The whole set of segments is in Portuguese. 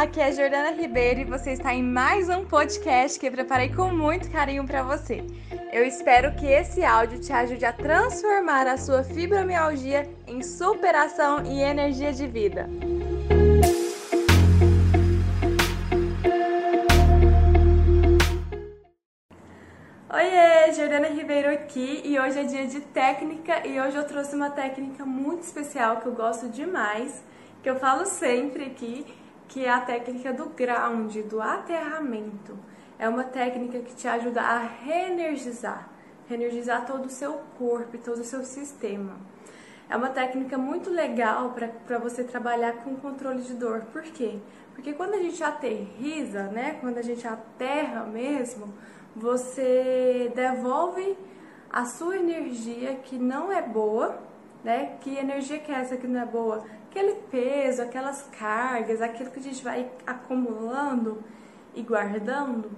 aqui é Jordana Ribeiro e você está em mais um podcast que eu preparei com muito carinho para você. Eu espero que esse áudio te ajude a transformar a sua fibromialgia em superação e energia de vida. Oiê, Jordana Ribeiro aqui e hoje é dia de técnica e hoje eu trouxe uma técnica muito especial que eu gosto demais, que eu falo sempre aqui que é a técnica do ground, do aterramento. É uma técnica que te ajuda a reenergizar, reenergizar todo o seu corpo e todo o seu sistema. É uma técnica muito legal para você trabalhar com controle de dor. Por quê? Porque quando a gente aterriza, né, quando a gente aterra mesmo, você devolve a sua energia que não é boa, né? Que energia que é essa que não é boa? Aquele peso, aquelas cargas, aquilo que a gente vai acumulando e guardando.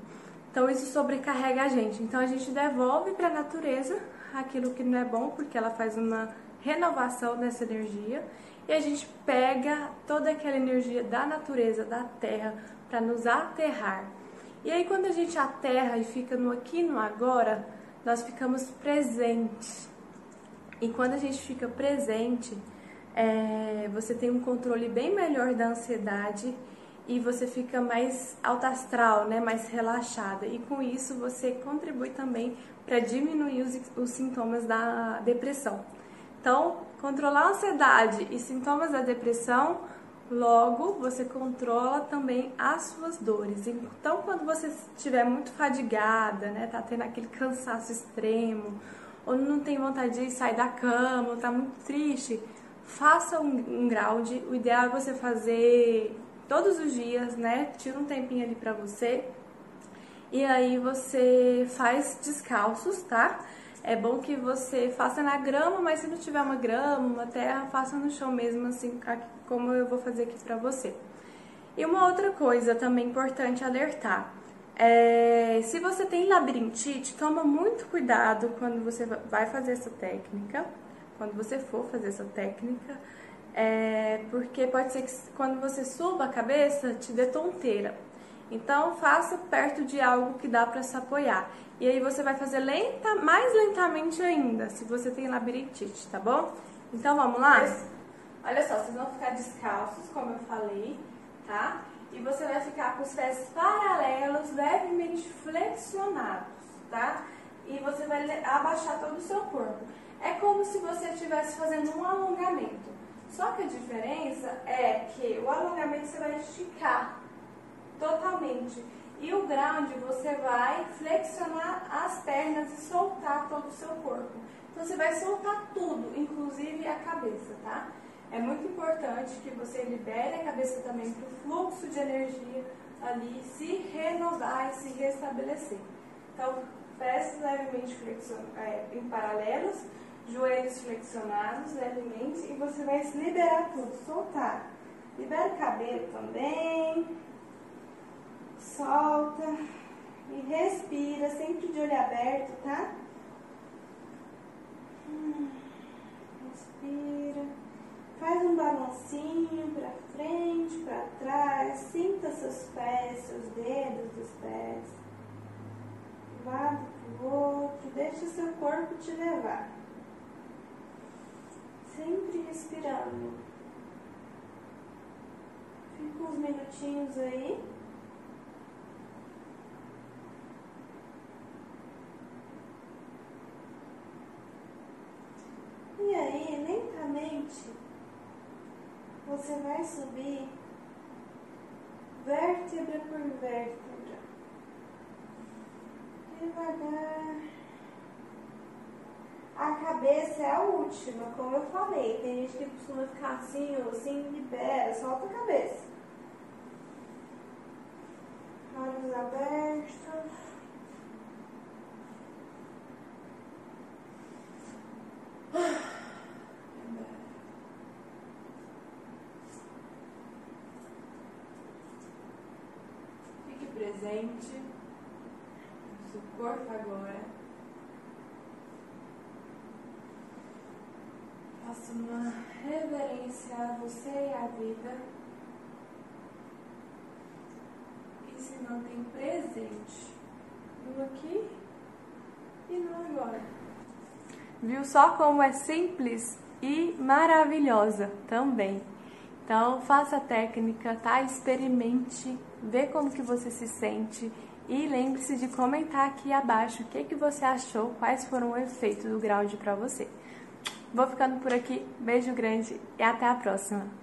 Então isso sobrecarrega a gente. Então a gente devolve para a natureza aquilo que não é bom, porque ela faz uma renovação dessa energia. E a gente pega toda aquela energia da natureza, da terra, para nos aterrar. E aí quando a gente aterra e fica no aqui no agora, nós ficamos presentes. E quando a gente fica presente, é, você tem um controle bem melhor da ansiedade e você fica mais alto astral, né, mais relaxada. E com isso você contribui também para diminuir os, os sintomas da depressão. Então, controlar a ansiedade e sintomas da depressão, logo você controla também as suas dores. Então, quando você estiver muito fadigada, né, tá tendo aquele cansaço extremo, ou não tem vontade de sair da cama, ou tá muito triste, faça um, um ground. O ideal é você fazer todos os dias, né? Tira um tempinho ali pra você. E aí você faz descalços, tá? É bom que você faça na grama, mas se não tiver uma grama, uma terra, faça no chão mesmo, assim como eu vou fazer aqui pra você. E uma outra coisa também importante alertar. É, se você tem labirintite, toma muito cuidado quando você vai fazer essa técnica, quando você for fazer essa técnica, é, porque pode ser que quando você suba a cabeça te dê tonteira. Então faça perto de algo que dá para se apoiar. E aí você vai fazer lenta, mais lentamente ainda, se você tem labirintite, tá bom? Então vamos lá? Olha só, vocês vão ficar descalços, como eu falei, tá? E você vai ficar com os pés paralelos, levemente flexionados, tá? E você vai abaixar todo o seu corpo é como se você estivesse fazendo um alongamento. Só que a diferença é que o alongamento você vai esticar totalmente. E o ground você vai flexionar as pernas e soltar todo o seu corpo. Então você vai soltar tudo, inclusive a cabeça, tá? É muito importante que você libere a cabeça também para o fluxo de energia ali se renovar e se restabelecer. Então, pés levemente é, em paralelos, joelhos flexionados levemente e você vai liberar tudo, soltar. Libera o cabelo também, solta e respira, sempre de olho aberto, tá? Respira, faz um balancinho para frente, para trás, sinta seus pés, seus dedos dos pés, lado para o outro, deixa seu corpo te levar respirando. Fica uns minutinhos aí. E aí, lentamente, você vai subir vértebra por vértebra. Devagar. A cabeça é a última, como eu falei. Tem gente que costuma ficar assim, ou assim, libera, solta a cabeça. Olhos abertos. Fique presente no seu corpo agora. Faço uma reverência a você e à vida. ensinando em presente. No aqui e no agora. Viu só como é simples e maravilhosa também. Então, faça a técnica, tá? Experimente, vê como que você se sente e lembre-se de comentar aqui abaixo o que, que você achou, quais foram o efeito do ground para você. Vou ficando por aqui, beijo grande e até a próxima!